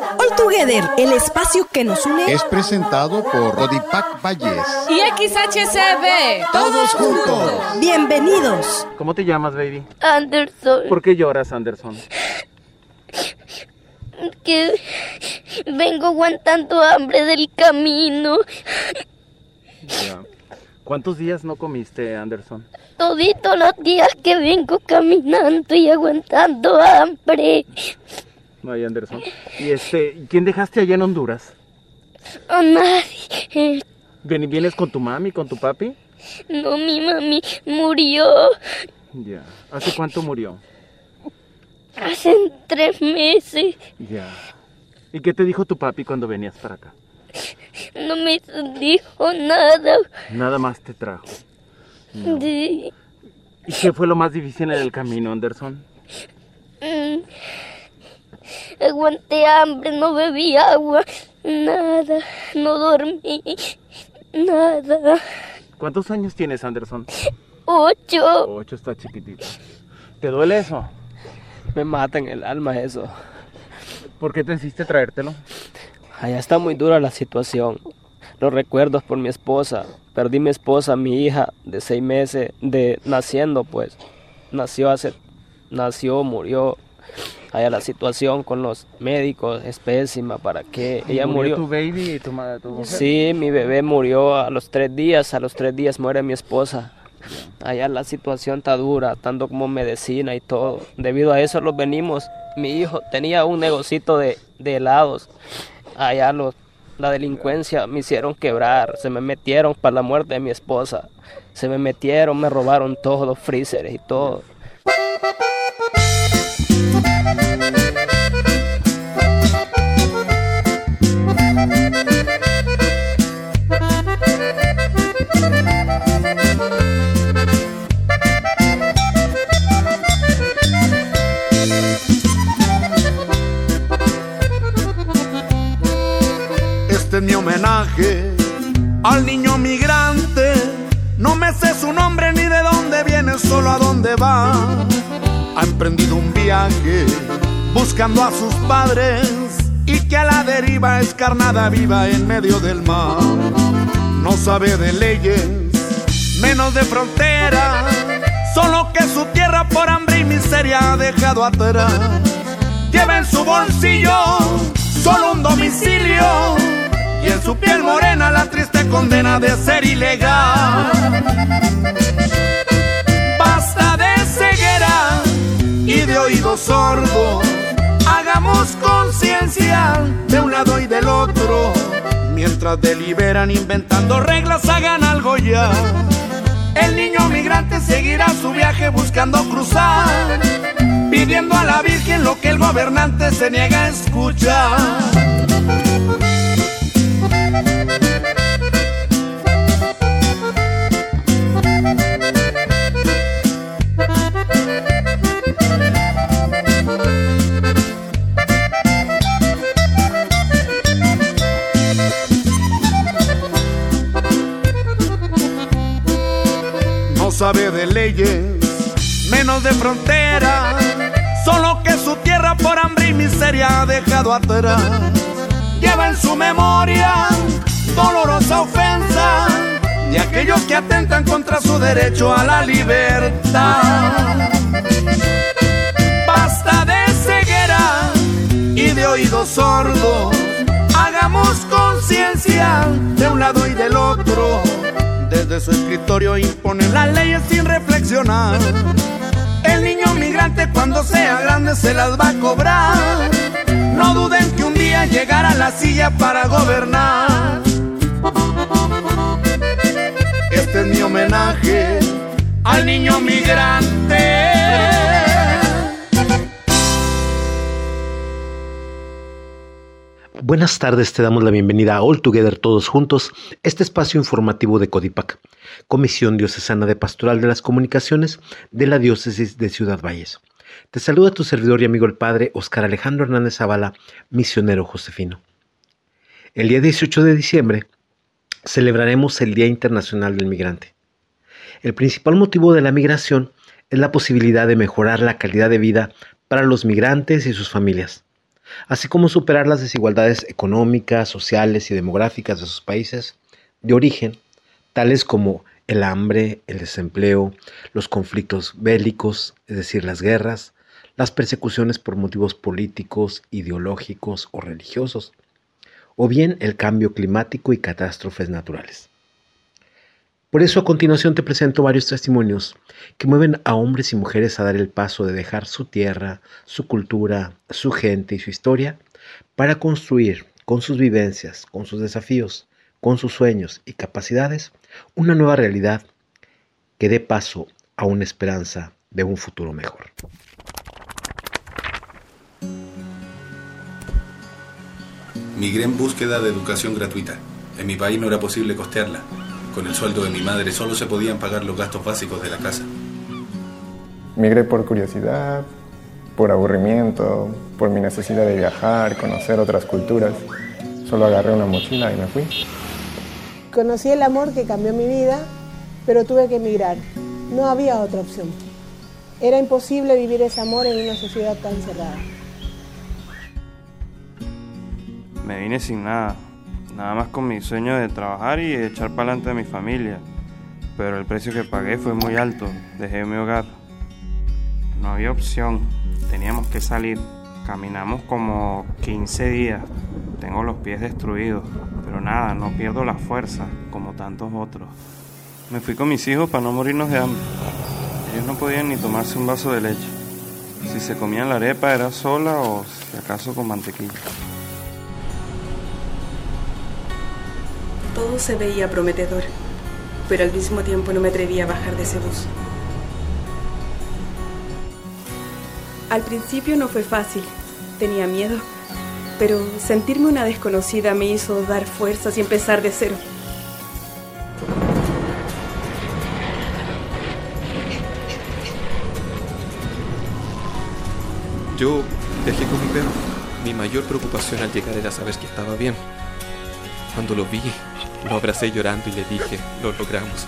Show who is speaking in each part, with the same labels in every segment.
Speaker 1: All Together, el espacio que nos une,
Speaker 2: es presentado por Rodipac Valles
Speaker 3: y XHCB.
Speaker 2: Todos juntos.
Speaker 1: Bienvenidos.
Speaker 4: ¿Cómo te llamas, baby?
Speaker 5: Anderson.
Speaker 4: ¿Por qué lloras, Anderson?
Speaker 5: Que vengo aguantando hambre del camino.
Speaker 4: Ya. ¿Cuántos días no comiste, Anderson?
Speaker 5: Toditos los días que vengo caminando y aguantando hambre.
Speaker 4: Ay, Anderson. ¿Y este, quién dejaste allá en Honduras?
Speaker 5: A nadie.
Speaker 4: ¿Ven- ¿Vienes con tu mami, con tu papi?
Speaker 5: No, mi mami murió
Speaker 4: Ya. ¿Hace cuánto murió?
Speaker 5: hace tres meses.
Speaker 4: Ya. ¿Y qué te dijo tu papi cuando venías para acá?
Speaker 5: No me dijo nada.
Speaker 4: Nada más te trajo.
Speaker 5: Sí.
Speaker 4: ¿Y qué fue lo más difícil en el camino, Anderson?
Speaker 5: Mm. Aguanté hambre, no bebí agua, nada, no dormí, nada.
Speaker 4: ¿Cuántos años tienes, Anderson?
Speaker 5: Ocho.
Speaker 4: Ocho, está chiquitito. ¿Te duele eso?
Speaker 6: Me mata en el alma eso.
Speaker 4: ¿Por qué te hiciste traértelo?
Speaker 6: Allá está muy dura la situación. Los recuerdos por mi esposa. Perdí mi esposa, mi hija, de seis meses, de naciendo, pues. Nació hace, nació, murió. Allá la situación con los médicos es pésima. ¿Para qué? Ella murió.
Speaker 4: tu baby y tu madre, tu mujer?
Speaker 6: Sí, mi bebé murió a los tres días. A los tres días muere mi esposa. Allá la situación está dura, tanto como medicina y todo. Debido a eso los venimos. Mi hijo tenía un negocito de, de helados. Allá los, la delincuencia me hicieron quebrar. Se me metieron para la muerte de mi esposa. Se me metieron, me robaron todos los freezers y todo.
Speaker 7: Ha emprendido un viaje buscando a sus padres y que a la deriva es carnada viva en medio del mar. No sabe de leyes, menos de frontera, solo que su tierra por hambre y miseria ha dejado atrás. Lleva en su bolsillo solo un domicilio y en su piel morena la triste condena de ser ilegal. Y de oído sordo. Hagamos conciencia de un lado y del otro. Mientras deliberan inventando reglas, hagan algo ya. El niño migrante seguirá su viaje buscando cruzar, pidiendo a la Virgen lo que el gobernante se niega a escuchar. Leyes, menos de frontera, solo que su tierra por hambre y miseria ha dejado atrás. Lleva en su memoria dolorosa ofensa de aquellos que atentan contra su derecho a la libertad. Basta de ceguera y de oídos sordos. Hagamos conciencia de un lado y del otro. Desde su escritorio imponen las leyes sin reflexionar. El niño migrante cuando sea grande se las va a cobrar. No duden que un día llegará a la silla para gobernar. Este es mi homenaje al niño migrante.
Speaker 8: Buenas tardes, te damos la bienvenida a All Together Todos Juntos, este espacio informativo de Codipac, Comisión Diocesana de Pastoral de las Comunicaciones de la Diócesis de Ciudad Valles. Te saluda tu servidor y amigo el Padre Oscar Alejandro Hernández Zavala, misionero josefino. El día 18 de diciembre celebraremos el Día Internacional del Migrante. El principal motivo de la migración es la posibilidad de mejorar la calidad de vida para los migrantes y sus familias.
Speaker 9: Así como superar las desigualdades económicas, sociales y demográficas de sus países de origen, tales como el hambre, el desempleo, los conflictos bélicos, es decir, las guerras, las persecuciones por motivos políticos, ideológicos o religiosos, o bien el cambio climático y catástrofes naturales. Por eso a continuación te presento varios testimonios que mueven a hombres y mujeres a dar el paso de dejar su tierra, su cultura, su gente y su historia para construir con sus vivencias, con sus desafíos, con sus sueños y capacidades una nueva realidad que dé paso a una esperanza de un futuro mejor.
Speaker 10: Migré en búsqueda de educación gratuita. En mi país no era posible costearla. Con el sueldo de mi madre solo se podían pagar los gastos básicos de la casa.
Speaker 11: Migré por curiosidad, por aburrimiento, por mi necesidad de viajar, conocer otras culturas. Solo agarré una mochila y me fui.
Speaker 12: Conocí el amor que cambió mi vida, pero tuve que emigrar. No había otra opción. Era imposible vivir ese amor en una sociedad tan cerrada.
Speaker 13: Me vine sin nada, nada más con mi sueño de trabajar y echar para adelante a mi familia. Pero el precio que pagué fue muy alto, dejé mi hogar. No había opción, teníamos que salir. Caminamos como 15 días, tengo los pies destruidos, pero nada, no pierdo la fuerza como tantos otros. Me fui con mis hijos para no morirnos de hambre. Ellos no podían ni tomarse un vaso de leche. Si se comían la arepa era sola o si acaso con mantequilla.
Speaker 14: Todo se veía prometedor, pero al mismo tiempo no me atrevía a bajar de ese bus. Al principio no fue fácil, tenía miedo, pero sentirme una desconocida me hizo dar fuerzas y empezar de cero.
Speaker 15: Yo viajé con mi perro. Mi mayor preocupación al llegar era saber que estaba bien. Cuando lo vi, lo abracé llorando y le dije, lo logramos.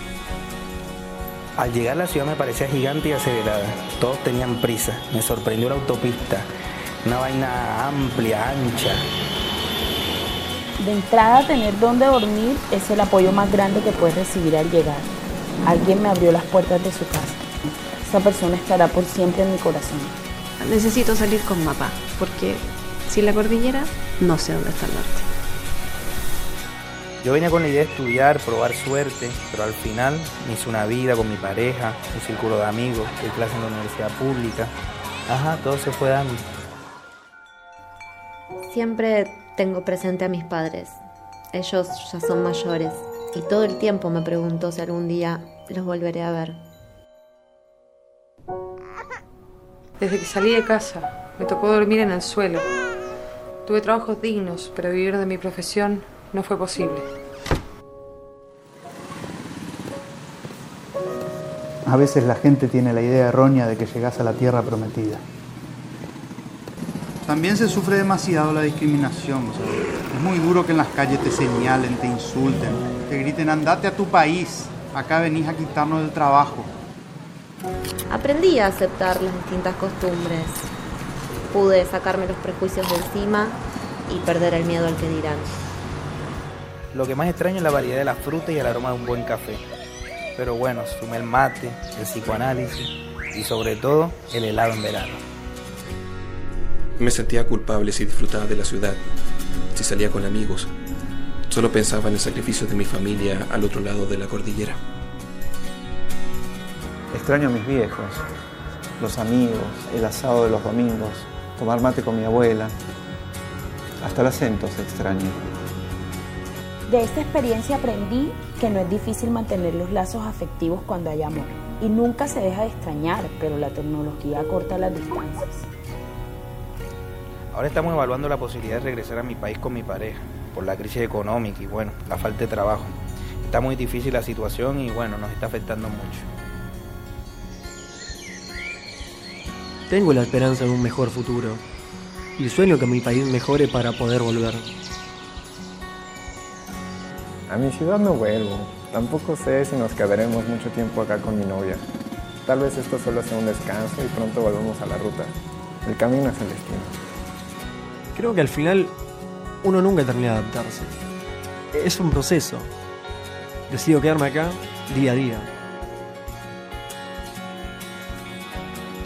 Speaker 16: Al llegar la ciudad me parecía gigante y acelerada. Todos tenían prisa. Me sorprendió la autopista. Una vaina amplia, ancha.
Speaker 17: De entrada, tener dónde dormir es el apoyo más grande que puedes recibir al llegar. Alguien me abrió las puertas de su casa. Esa persona estará por siempre en mi corazón.
Speaker 14: Necesito salir con papá, porque sin la cordillera no sé dónde está el norte.
Speaker 16: Yo venía con la idea de estudiar, probar suerte, pero al final me hice una vida con mi pareja, un círculo de amigos, de clase en la universidad pública. Ajá, todo se fue dando.
Speaker 18: Siempre tengo presente a mis padres. Ellos ya son mayores y todo el tiempo me pregunto si algún día los volveré a ver.
Speaker 19: Desde que salí de casa, me tocó dormir en el suelo. Tuve trabajos dignos, pero vivir de mi profesión no fue posible.
Speaker 20: A veces la gente tiene la idea errónea de que llegas a la tierra prometida.
Speaker 21: También se sufre demasiado la discriminación. o sea, es muy duro que en las calles te señalen, te insulten, te griten, andate a tu país, acá venís a quitarnos el trabajo.
Speaker 18: Aprendí a aceptar las distintas costumbres. Pude sacarme los prejuicios de encima y perder el miedo al que dirán.
Speaker 16: Lo que más extraño es la variedad de la fruta y el aroma de un buen café. Pero bueno, sumé el mate, el psicoanálisis y sobre todo el helado en verano.
Speaker 15: Me sentía culpable si disfrutaba de la ciudad, si salía con amigos. Solo pensaba en el sacrificio de mi familia al otro lado de la cordillera.
Speaker 20: Extraño a mis viejos, los amigos, el asado de los domingos, tomar mate con mi abuela. Hasta el acento se extraña.
Speaker 17: De esta experiencia aprendí que no es difícil mantener los lazos afectivos cuando hay amor. Y nunca se deja de extrañar, pero la tecnología corta las distancias.
Speaker 16: Ahora estamos evaluando la posibilidad de regresar a mi país con mi pareja, por la crisis económica y bueno, la falta de trabajo. Está muy difícil la situación y bueno, nos está afectando mucho.
Speaker 22: Tengo la esperanza de un mejor futuro y sueño que mi país mejore para poder volver.
Speaker 11: A mi ciudad no vuelvo. Tampoco sé si nos quedaremos mucho tiempo acá con mi novia. Tal vez esto solo sea un descanso y pronto volvemos a la ruta. El camino es el destino.
Speaker 23: Creo que al final uno nunca termina de adaptarse. Es un proceso. Decido quedarme acá día a día.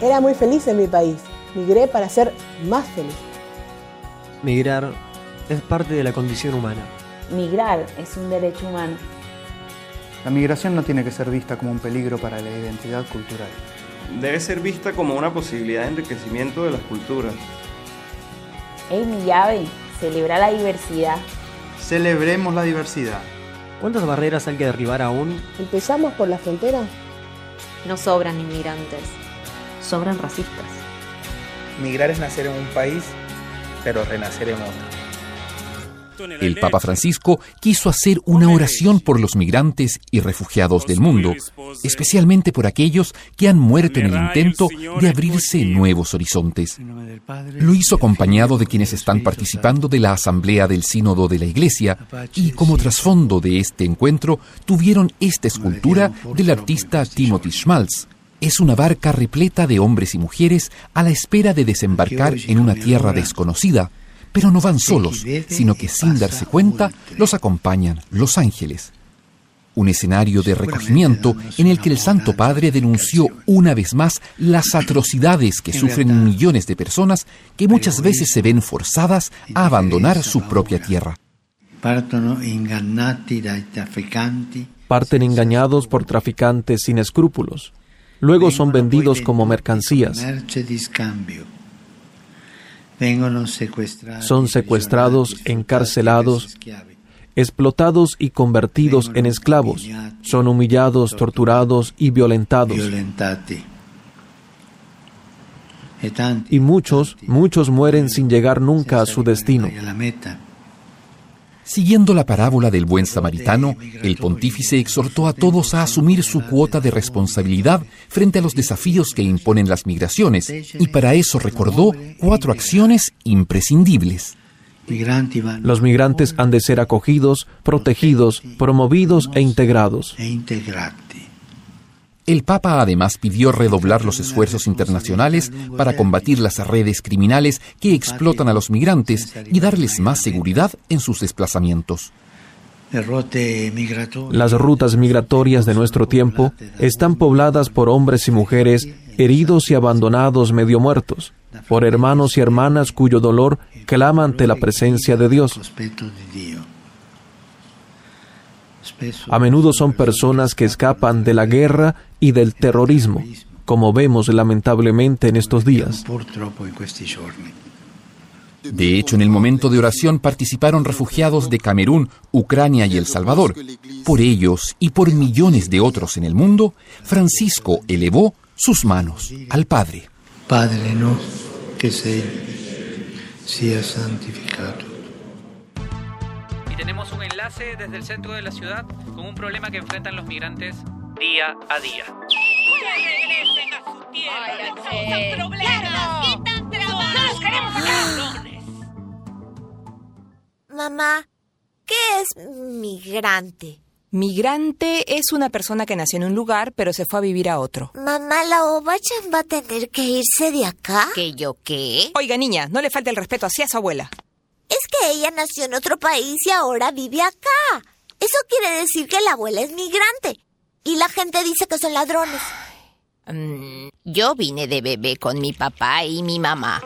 Speaker 12: Era muy feliz en mi país. Migré para ser más feliz.
Speaker 23: Migrar es parte de la condición humana.
Speaker 17: Migrar es un derecho humano.
Speaker 21: La migración no tiene que ser vista como un peligro para la identidad cultural.
Speaker 13: Debe ser vista como una posibilidad de enriquecimiento de las culturas.
Speaker 17: Ey, mi llave, celebra la diversidad.
Speaker 21: Celebremos la diversidad.
Speaker 23: ¿Cuántas barreras hay que derribar aún?
Speaker 12: ¿Empezamos por la frontera?
Speaker 18: No sobran inmigrantes, sobran racistas.
Speaker 24: Migrar es nacer en un país, pero renacer en otro.
Speaker 25: El Papa Francisco quiso hacer una oración por los migrantes y refugiados del mundo, especialmente por aquellos que han muerto en el intento de abrirse nuevos horizontes. Lo hizo acompañado de quienes están participando de la Asamblea del Sínodo de la Iglesia y como trasfondo de este encuentro tuvieron esta escultura del artista Timothy Schmalz, es una barca repleta de hombres y mujeres a la espera de desembarcar en una tierra desconocida, pero no van solos, sino que sin darse cuenta los acompañan los ángeles. Un escenario de recogimiento en el que el Santo Padre denunció una vez más las atrocidades que sufren millones de personas que muchas veces se ven forzadas a abandonar su propia tierra.
Speaker 26: Parten engañados por traficantes sin escrúpulos. Luego son vendidos como mercancías. Son secuestrados, encarcelados, explotados y convertidos en esclavos. Son humillados, torturados y violentados. Y muchos, muchos mueren sin llegar nunca a su destino.
Speaker 25: Siguiendo la parábola del buen samaritano, el pontífice exhortó a todos a asumir su cuota de responsabilidad frente a los desafíos que imponen las migraciones y para eso recordó cuatro acciones imprescindibles.
Speaker 26: Los migrantes han de ser acogidos, protegidos, promovidos e integrados.
Speaker 25: El Papa además pidió redoblar los esfuerzos internacionales para combatir las redes criminales que explotan a los migrantes y darles más seguridad en sus desplazamientos.
Speaker 26: Las rutas migratorias de nuestro tiempo están pobladas por hombres y mujeres heridos y abandonados medio muertos, por hermanos y hermanas cuyo dolor clama ante la presencia de Dios. A menudo son personas que escapan de la guerra y del terrorismo, como vemos lamentablemente en estos días.
Speaker 25: De hecho, en el momento de oración participaron refugiados de Camerún, Ucrania y El Salvador. Por ellos y por millones de otros en el mundo, Francisco elevó sus manos al Padre.
Speaker 27: Padre no, que sea, sea santificado.
Speaker 28: Y tenemos un enlace desde el centro de la ciudad con un problema que enfrentan los migrantes día a día.
Speaker 29: ¡Que regresen a su tierra! ¡No causan problemas! ¡Quitan trabajo! ¡No los queremos acá!
Speaker 30: Mamá, ¿qué es migrante?
Speaker 31: Migrante es una persona que nació en un lugar pero se fue a vivir a otro.
Speaker 30: Mamá, la Obachan va a tener que irse de acá.
Speaker 31: ¿Que yo qué? Oiga, niña, no le falte el respeto así a su abuela.
Speaker 30: Es que ella nació en otro país y ahora vive acá. Eso quiere decir que la abuela es migrante. Y la gente dice que son ladrones.
Speaker 31: Mm, yo vine de bebé con mi papá y mi mamá.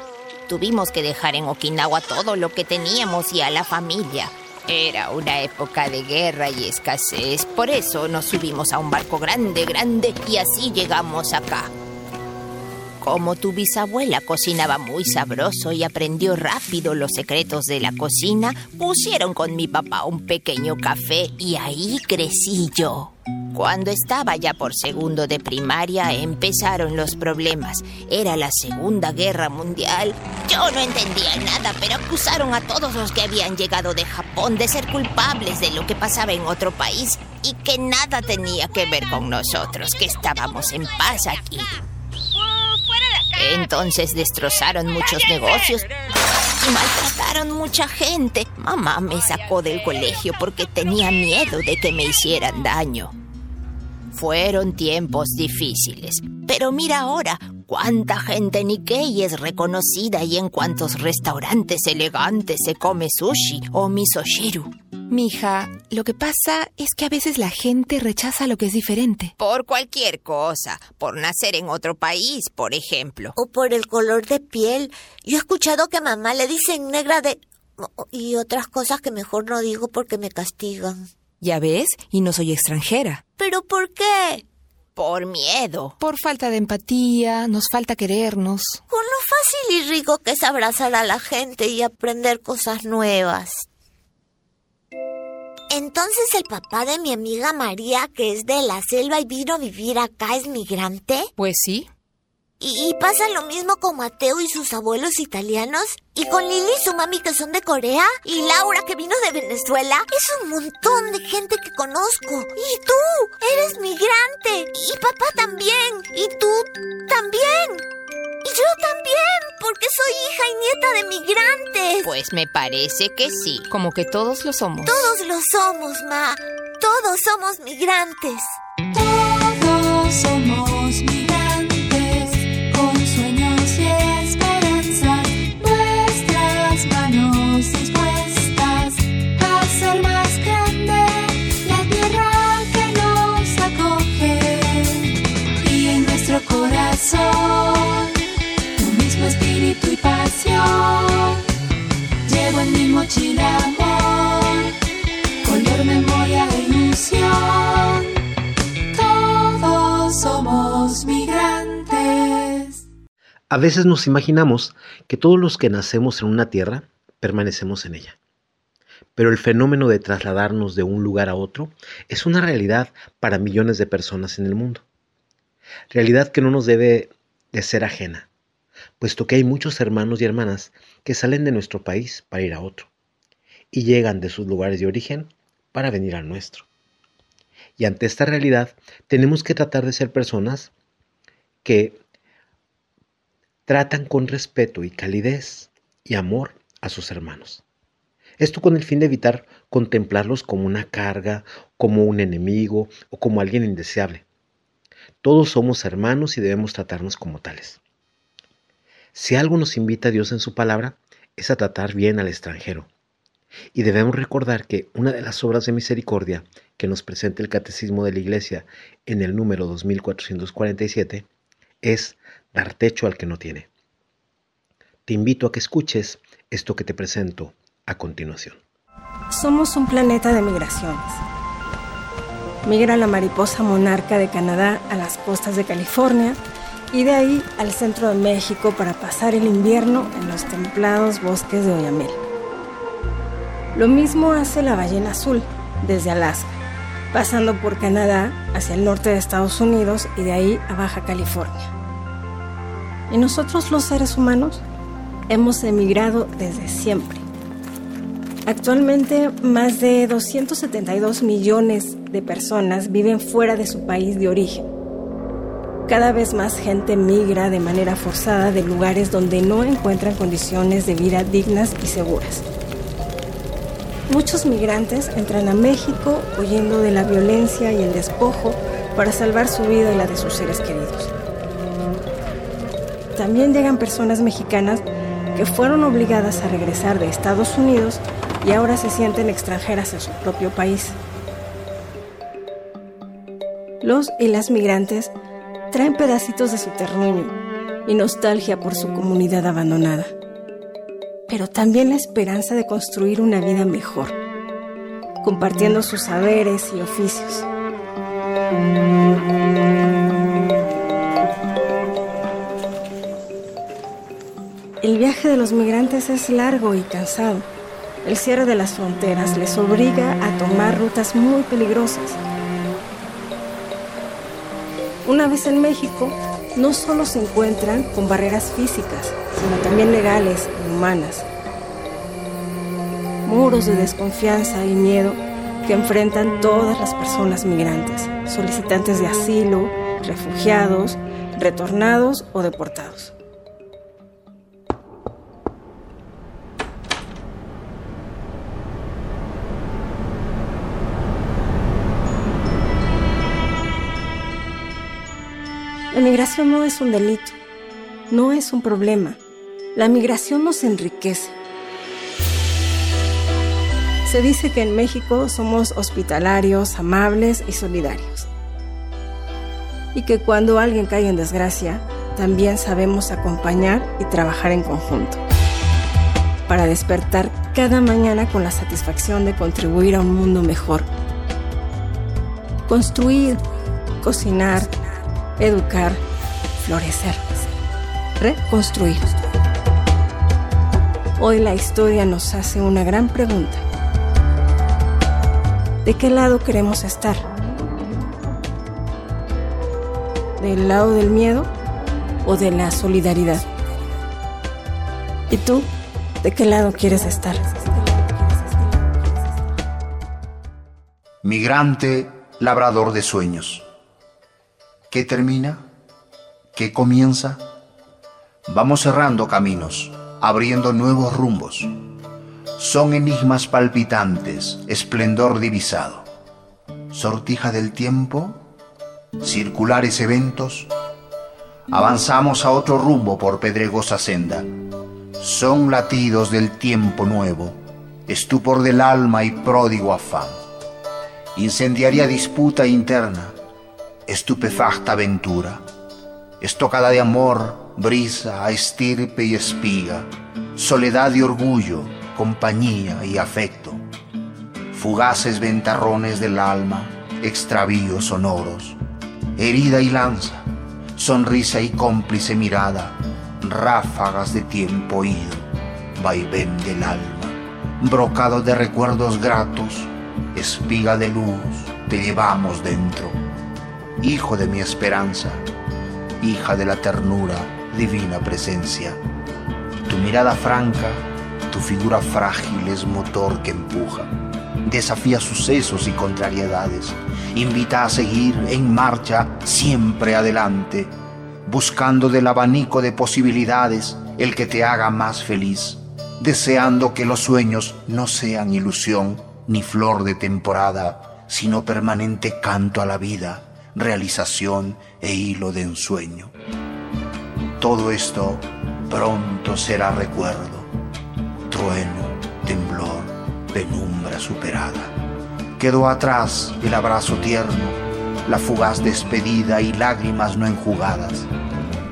Speaker 31: Tuvimos que dejar en Okinawa todo lo que teníamos y a la familia. Era una época de guerra y escasez, por eso nos subimos a un barco grande, grande y así llegamos acá. Como tu bisabuela cocinaba muy sabroso y aprendió rápido los secretos de la cocina, pusieron con mi papá un pequeño café y ahí crecí yo. Cuando estaba ya por segundo de primaria empezaron los problemas. Era la Segunda Guerra Mundial. Yo no entendía nada, pero acusaron a todos los que habían llegado de Japón de ser culpables de lo que pasaba en otro país y que nada tenía que ver con nosotros, que estábamos en paz aquí. Entonces destrozaron muchos negocios y maltrataron mucha gente. Mamá me sacó del colegio porque tenía miedo de que me hicieran daño. Fueron tiempos difíciles, pero mira ahora cuánta gente Nikkei es reconocida y en cuántos restaurantes elegantes se come sushi o misoshiru.
Speaker 32: Mija, lo que pasa es que a veces la gente rechaza lo que es diferente.
Speaker 31: Por cualquier cosa, por nacer en otro país, por ejemplo.
Speaker 30: O por el color de piel. Yo he escuchado que a mamá le dicen negra de... y otras cosas que mejor no digo porque me castigan.
Speaker 32: Ya ves, y no soy extranjera.
Speaker 30: ¿Pero por qué?
Speaker 31: Por miedo.
Speaker 32: Por falta de empatía, nos falta querernos.
Speaker 30: Con lo fácil y rico que es abrazar a la gente y aprender cosas nuevas. Entonces el papá de mi amiga María, que es de la selva y vino a vivir acá, es migrante.
Speaker 32: Pues sí.
Speaker 30: ¿Y, pasa lo mismo con Mateo y sus abuelos italianos? ¿Y con Lili y su mami que son de Corea? ¿Y Laura que vino de Venezuela? Es un montón de gente que conozco. ¿Y tú? Eres migrante. Y papá también. ¿Y tú también? Y yo también, porque soy hija y nieta de migrantes.
Speaker 31: Pues me parece que sí.
Speaker 32: Como que todos lo somos.
Speaker 30: Todos lo somos, Ma. Todos somos migrantes.
Speaker 33: A
Speaker 9: veces nos imaginamos que todos los que nacemos en una tierra permanecemos en ella. Pero el fenómeno de trasladarnos de un lugar a otro es una realidad para millones de personas en el mundo. Realidad que no nos debe de ser ajena puesto que hay muchos hermanos y hermanas que salen de nuestro país para ir a otro y llegan de sus lugares de origen para venir al nuestro. Y ante esta realidad tenemos que tratar de ser personas que tratan con respeto y calidez y amor a sus hermanos. Esto con el fin de evitar contemplarlos como una carga, como un enemigo o como alguien indeseable. Todos somos hermanos y debemos tratarnos como tales. Si algo nos invita Dios en su palabra, es a tratar bien al extranjero. Y debemos recordar que una de las obras de misericordia que nos presenta el Catecismo de la Iglesia en el número 2447 es dar techo al que no tiene. Te invito a que escuches esto que te presento a continuación.
Speaker 34: Somos un planeta de migraciones. Migra la mariposa monarca de Canadá a las costas de California y de ahí al centro de México para pasar el invierno en los templados bosques de Oyamel. Lo mismo hace la ballena azul desde Alaska, pasando por Canadá hacia el norte de Estados Unidos y de ahí a Baja California. Y nosotros los seres humanos hemos emigrado desde siempre. Actualmente más de 272 millones de personas viven fuera de su país de origen cada vez más gente migra de manera forzada de lugares donde no encuentran condiciones de vida dignas y seguras. Muchos migrantes entran a México huyendo de la violencia y el despojo para salvar su vida y la de sus seres queridos. También llegan personas mexicanas que fueron obligadas a regresar de Estados Unidos y ahora se sienten extranjeras en su propio país. Los y las migrantes traen pedacitos de su terruño y nostalgia por su comunidad abandonada, pero también la esperanza de construir una vida mejor, compartiendo sus saberes y oficios. El viaje de los migrantes es largo y cansado. El cierre de las fronteras les obliga a tomar rutas muy peligrosas una vez en México, no solo se encuentran con barreras físicas, sino también legales y humanas. Muros de desconfianza y miedo que enfrentan todas las personas migrantes, solicitantes de asilo, refugiados, retornados o deportados. La migración no es un delito, no es un problema. La migración nos enriquece. Se dice que en México somos hospitalarios, amables y solidarios. Y que cuando alguien cae en desgracia, también sabemos acompañar y trabajar en conjunto. Para despertar cada mañana con la satisfacción de contribuir a un mundo mejor. Construir, cocinar, educar, florecer, reconstruir. Hoy la historia nos hace una gran pregunta. ¿De qué lado queremos estar? ¿Del lado del miedo o de la solidaridad? ¿Y tú, de qué lado quieres estar?
Speaker 16: Migrante, labrador de sueños. ¿Qué termina? ¿Qué comienza? Vamos cerrando caminos, abriendo nuevos rumbos. Son enigmas palpitantes, esplendor divisado. Sortija del tiempo, circulares eventos. Avanzamos a otro rumbo por pedregosa senda. Son latidos del tiempo nuevo, estupor del alma y pródigo afán. Incendiaria disputa interna, estupefacta aventura, estocada de amor, brisa, estirpe y espiga, soledad y orgullo, compañía y afecto, fugaces ventarrones del alma, extravíos sonoros, herida y lanza, sonrisa y cómplice mirada, ráfagas de tiempo ido, vaivén del alma, brocado de recuerdos gratos, espiga de luz, te llevamos dentro hijo de mi esperanza, hija de la ternura, divina presencia. Tu mirada franca, tu figura frágil es motor que empuja, desafía sucesos y contrariedades, invita a seguir en marcha siempre adelante, buscando del abanico de posibilidades el que te haga más feliz, deseando que los sueños no sean ilusión ni flor de temporada, sino permanente canto a la vida realización e hilo de ensueño. Todo esto pronto será recuerdo, trueno, temblor, penumbra superada. Quedó atrás el abrazo tierno, la fugaz despedida y lágrimas no enjugadas.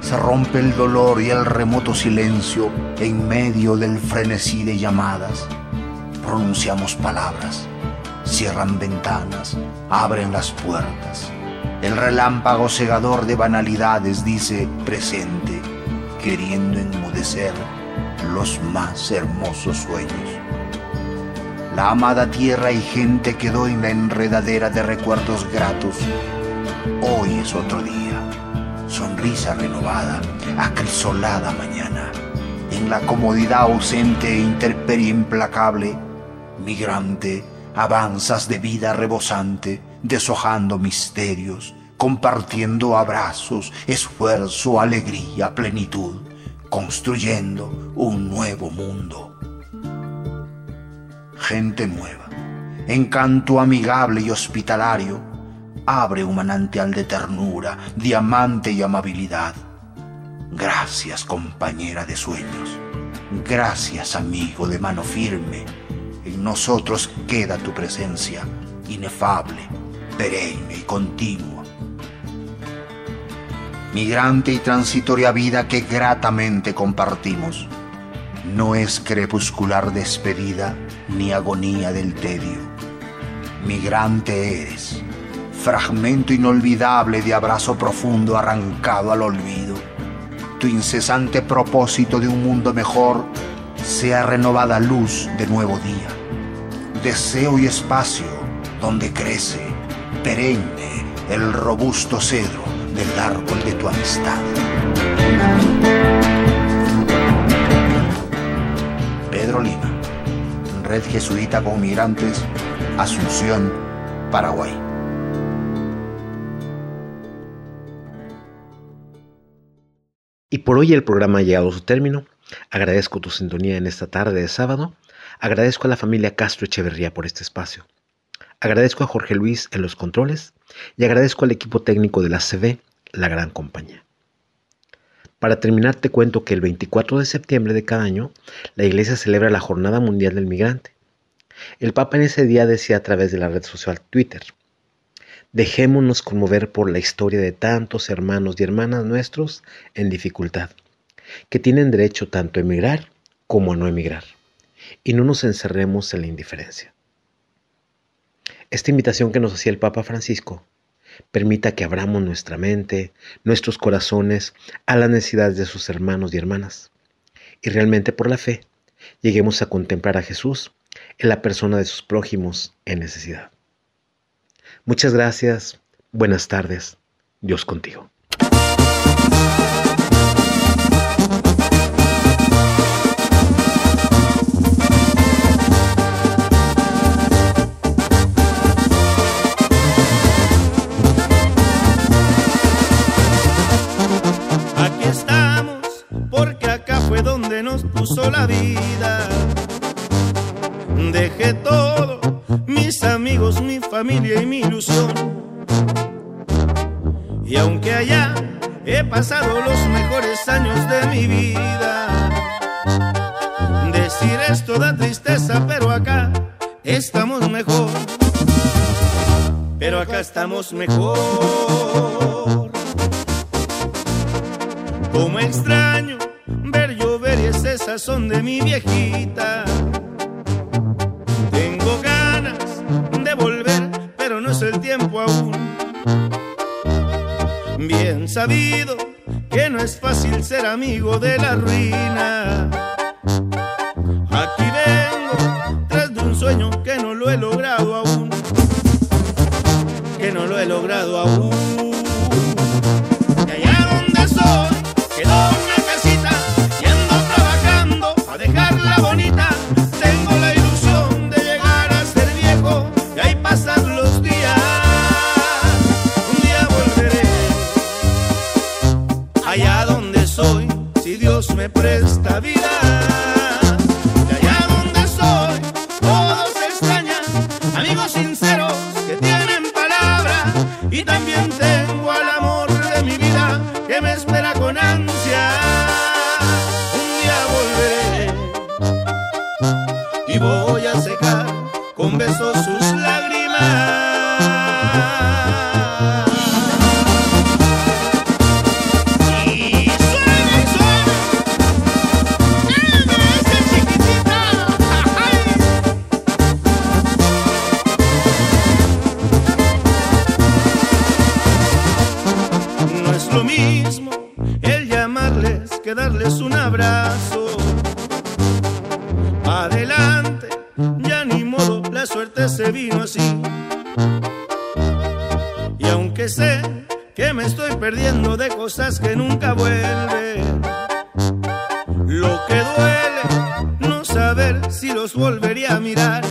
Speaker 16: Se rompe el dolor y el remoto silencio en medio del frenesí de llamadas. Pronunciamos palabras, cierran ventanas, abren las puertas el relámpago segador de banalidades dice presente, queriendo enmudecer los más hermosos sueños. La amada tierra y gente quedó en la enredadera de recuerdos gratos. Hoy es otro día, sonrisa renovada, acrisolada mañana. En la comodidad ausente e interperie implacable, migrante, avanzas de vida rebosante, deshojando misterios, compartiendo abrazos, esfuerzo, alegría, plenitud, construyendo un nuevo mundo. Gente nueva, encanto amigable y hospitalario, abre un manantial de ternura, diamante y amabilidad. Gracias compañera de sueños, gracias amigo de mano firme, en nosotros queda tu presencia, inefable, perenne y continua. Migrante y transitoria vida que gratamente compartimos, no es crepuscular despedida ni agonía del tedio. Migrante eres, fragmento inolvidable de abrazo profundo arrancado al olvido. Tu incesante propósito de un mundo mejor sea renovada luz de nuevo día. Deseo y espacio donde crece perenne el robusto cedro del árbol de tu amistad. Pedro Lima, Red Jesuita con Migrantes, Asunción, Paraguay.
Speaker 9: Y por hoy el programa ha llegado a su término. Agradezco tu sintonía en esta tarde de sábado. Agradezco a la familia Castro Echeverría por este espacio. Agradezco a Jorge Luis en los controles y agradezco al equipo técnico de la CB, la gran compañía. Para terminar te cuento que el 24 de septiembre de cada año la Iglesia celebra la Jornada Mundial del Migrante. El Papa en ese día decía a través de la red social Twitter, dejémonos conmover por la historia de tantos hermanos y hermanas nuestros en dificultad, que tienen derecho tanto a emigrar como a no emigrar, y no nos encerremos en la indiferencia. Esta invitación que nos hacía el Papa Francisco permita que abramos nuestra mente, nuestros corazones a las necesidades de sus hermanos y hermanas. Y realmente por la fe lleguemos a contemplar a Jesús en la persona de sus prójimos en necesidad. Muchas gracias, buenas tardes, Dios contigo.
Speaker 35: Puso la vida. Dejé todo, mis amigos, mi familia y mi ilusión. Y aunque allá he pasado los mejores años de mi vida, decir esto da tristeza, pero acá estamos mejor. Pero acá estamos mejor. Como extraño son de mi viejita. Tengo ganas de volver, pero no es el tiempo aún. Bien sabido que no es fácil ser amigo de la ruina. Lo mismo el llamarles que darles un abrazo. suerte se vino así. Y aunque sé que me estoy perdiendo de cosas que nunca vuelven, lo que duele no saber si los volvería a mirar,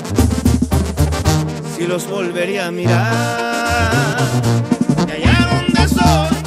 Speaker 35: si los volvería a mirar. Y allá donde soy,